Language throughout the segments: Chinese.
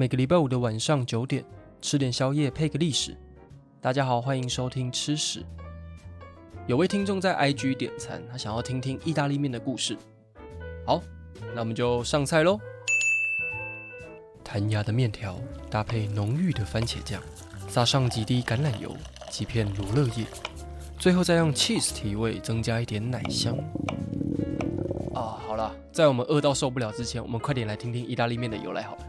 每个礼拜五的晚上九点，吃点宵夜配个历史。大家好，欢迎收听吃史。有位听众在 IG 点餐，他想要听听意大利面的故事。好，那我们就上菜喽。弹牙的面条搭配浓郁的番茄酱，撒上几滴橄榄油、几片罗勒叶，最后再用 cheese 提味，增加一点奶香。啊，好了，在我们饿到受不了之前，我们快点来听听意大利面的由来好了。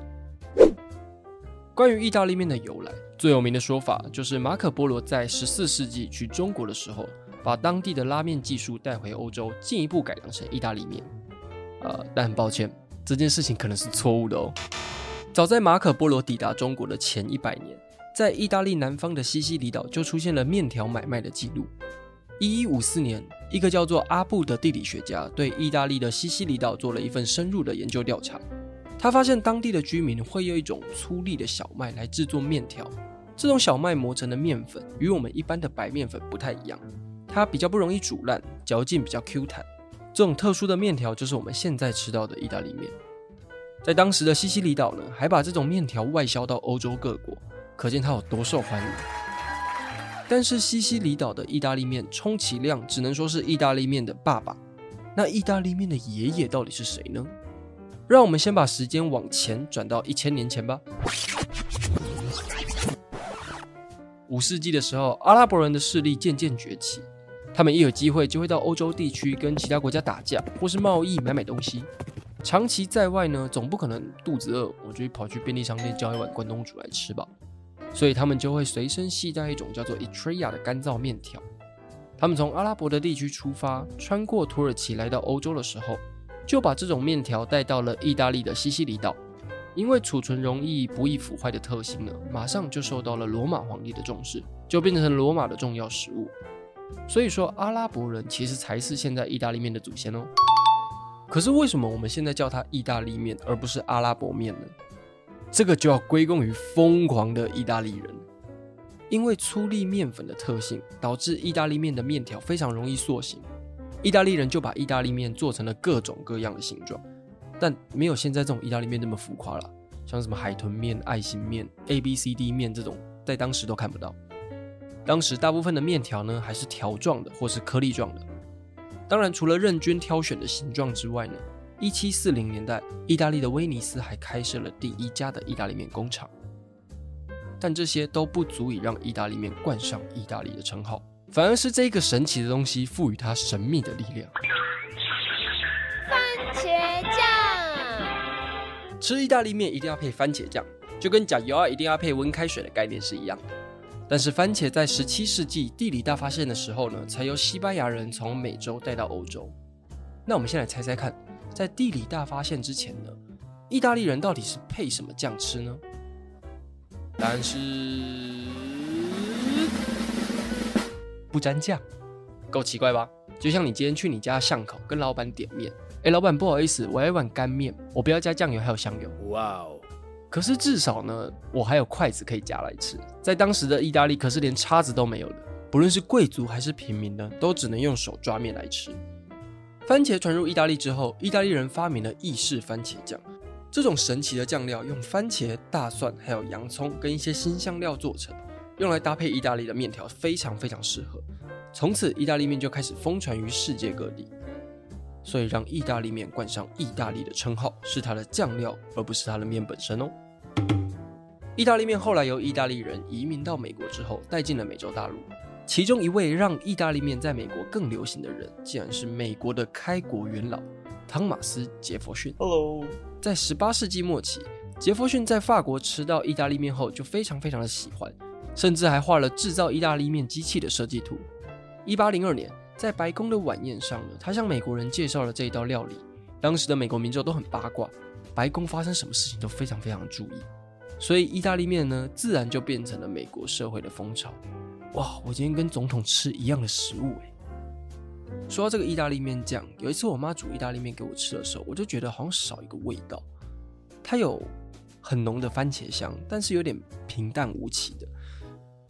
关于意大利面的由来，最有名的说法就是马可波罗在十四世纪去中国的时候，把当地的拉面技术带回欧洲，进一步改良成意大利面。呃，但很抱歉，这件事情可能是错误的哦。早在马可波罗抵达中国的前一百年，在意大利南方的西西里岛就出现了面条买卖的记录。一一五四年，一个叫做阿布的地理学家对意大利的西西里岛做了一份深入的研究调查。他发现当地的居民会用一种粗粒的小麦来制作面条，这种小麦磨成的面粉与我们一般的白面粉不太一样，它比较不容易煮烂，嚼劲比较 Q 弹。这种特殊的面条就是我们现在吃到的意大利面。在当时的西西里岛呢，还把这种面条外销到欧洲各国，可见它有多受欢迎。但是西西里岛的意大利面充其量只能说是意大利面的爸爸，那意大利面的爷爷到底是谁呢？让我们先把时间往前转到一千年前吧。五世纪的时候，阿拉伯人的势力渐渐崛起，他们一有机会就会到欧洲地区跟其他国家打架，或是贸易买买东西。长期在外呢，总不可能肚子饿，我就跑去便利商店叫一碗关东煮来吃吧。所以他们就会随身携带一种叫做 etria 的干燥面条。他们从阿拉伯的地区出发，穿过土耳其来到欧洲的时候，就把这种面条带到了意大利的西西里岛，因为储存容易、不易腐坏的特性呢，马上就受到了罗马皇帝的重视，就变成罗马的重要食物。所以说，阿拉伯人其实才是现在意大利面的祖先哦。可是为什么我们现在叫它意大利面，而不是阿拉伯面呢？这个就要归功于疯狂的意大利人，因为粗粒面粉的特性，导致意大利面的面条非常容易塑形。意大利人就把意大利面做成了各种各样的形状，但没有现在这种意大利面那么浮夸了。像什么海豚面、爱心面、A B C D 面这种，在当时都看不到。当时大部分的面条呢，还是条状的或是颗粒状的。当然，除了任君挑选的形状之外呢，一七四零年代，意大利的威尼斯还开设了第一家的意大利面工厂。但这些都不足以让意大利面冠上意大利的称号。反而是这个神奇的东西赋予它神秘的力量。番茄酱，吃意大利面一定要配番茄酱，就跟讲油啊一定要配温开水的概念是一样的。但是番茄在十七世纪地理大发现的时候呢，才由西班牙人从美洲带到欧洲。那我们先来猜猜看，在地理大发现之前呢，意大利人到底是配什么酱吃呢？答案是。不沾酱，够奇怪吧？就像你今天去你家巷口跟老板点面，哎，老板不好意思，我要一碗干面，我不要加酱油，还有香油。哇哦！可是至少呢，我还有筷子可以夹来吃。在当时的意大利，可是连叉子都没有的，不论是贵族还是平民呢，都只能用手抓面来吃。番茄传入意大利之后，意大利人发明了意式番茄酱，这种神奇的酱料用番茄、大蒜还有洋葱跟一些新香料做成。用来搭配意大利的面条非常非常适合，从此意大利面就开始疯传于世界各地。所以让意大利面冠上意大利的称号是它的酱料，而不是它的面本身哦。意大利面后来由意大利人移民到美国之后带进了美洲大陆，其中一位让意大利面在美国更流行的人，竟然是美国的开国元老汤马斯·杰佛逊。Hello，在十八世纪末期，杰佛逊在法国吃到意大利面后就非常非常的喜欢。甚至还画了制造意大利面机器的设计图。一八零二年，在白宫的晚宴上呢，他向美国人介绍了这一道料理。当时的美国民众都很八卦，白宫发生什么事情都非常非常注意，所以意大利面呢，自然就变成了美国社会的风潮。哇，我今天跟总统吃一样的食物哎。说到这个意大利面酱，有一次我妈煮意大利面给我吃的时候，我就觉得好像少一个味道。它有很浓的番茄香，但是有点平淡无奇的。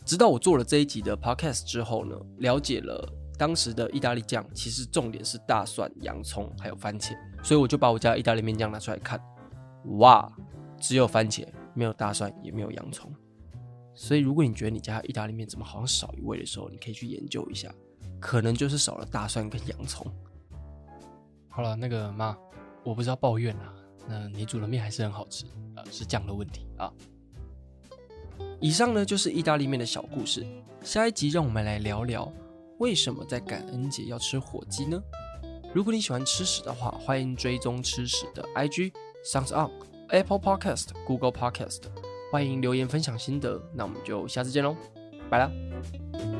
直到我做了这一集的 podcast 之后呢，了解了当时的意大利酱其实重点是大蒜、洋葱还有番茄，所以我就把我家意大利面酱拿出来看，哇，只有番茄没有大蒜，也没有洋葱。所以，如果你觉得你家意大利面怎么好像少一味的时候，你可以去研究一下，可能就是少了大蒜跟洋葱。好了，那个妈，我不是要抱怨啊，那你煮的面还是很好吃啊，是酱的问题啊。以上呢就是意大利面的小故事，下一集让我们来聊聊为什么在感恩节要吃火鸡呢？如果你喜欢吃屎的话，欢迎追踪吃屎的 IG，Sounds on Apple Podcast、Google Podcast。欢迎留言分享心得，那我们就下次见喽，拜了。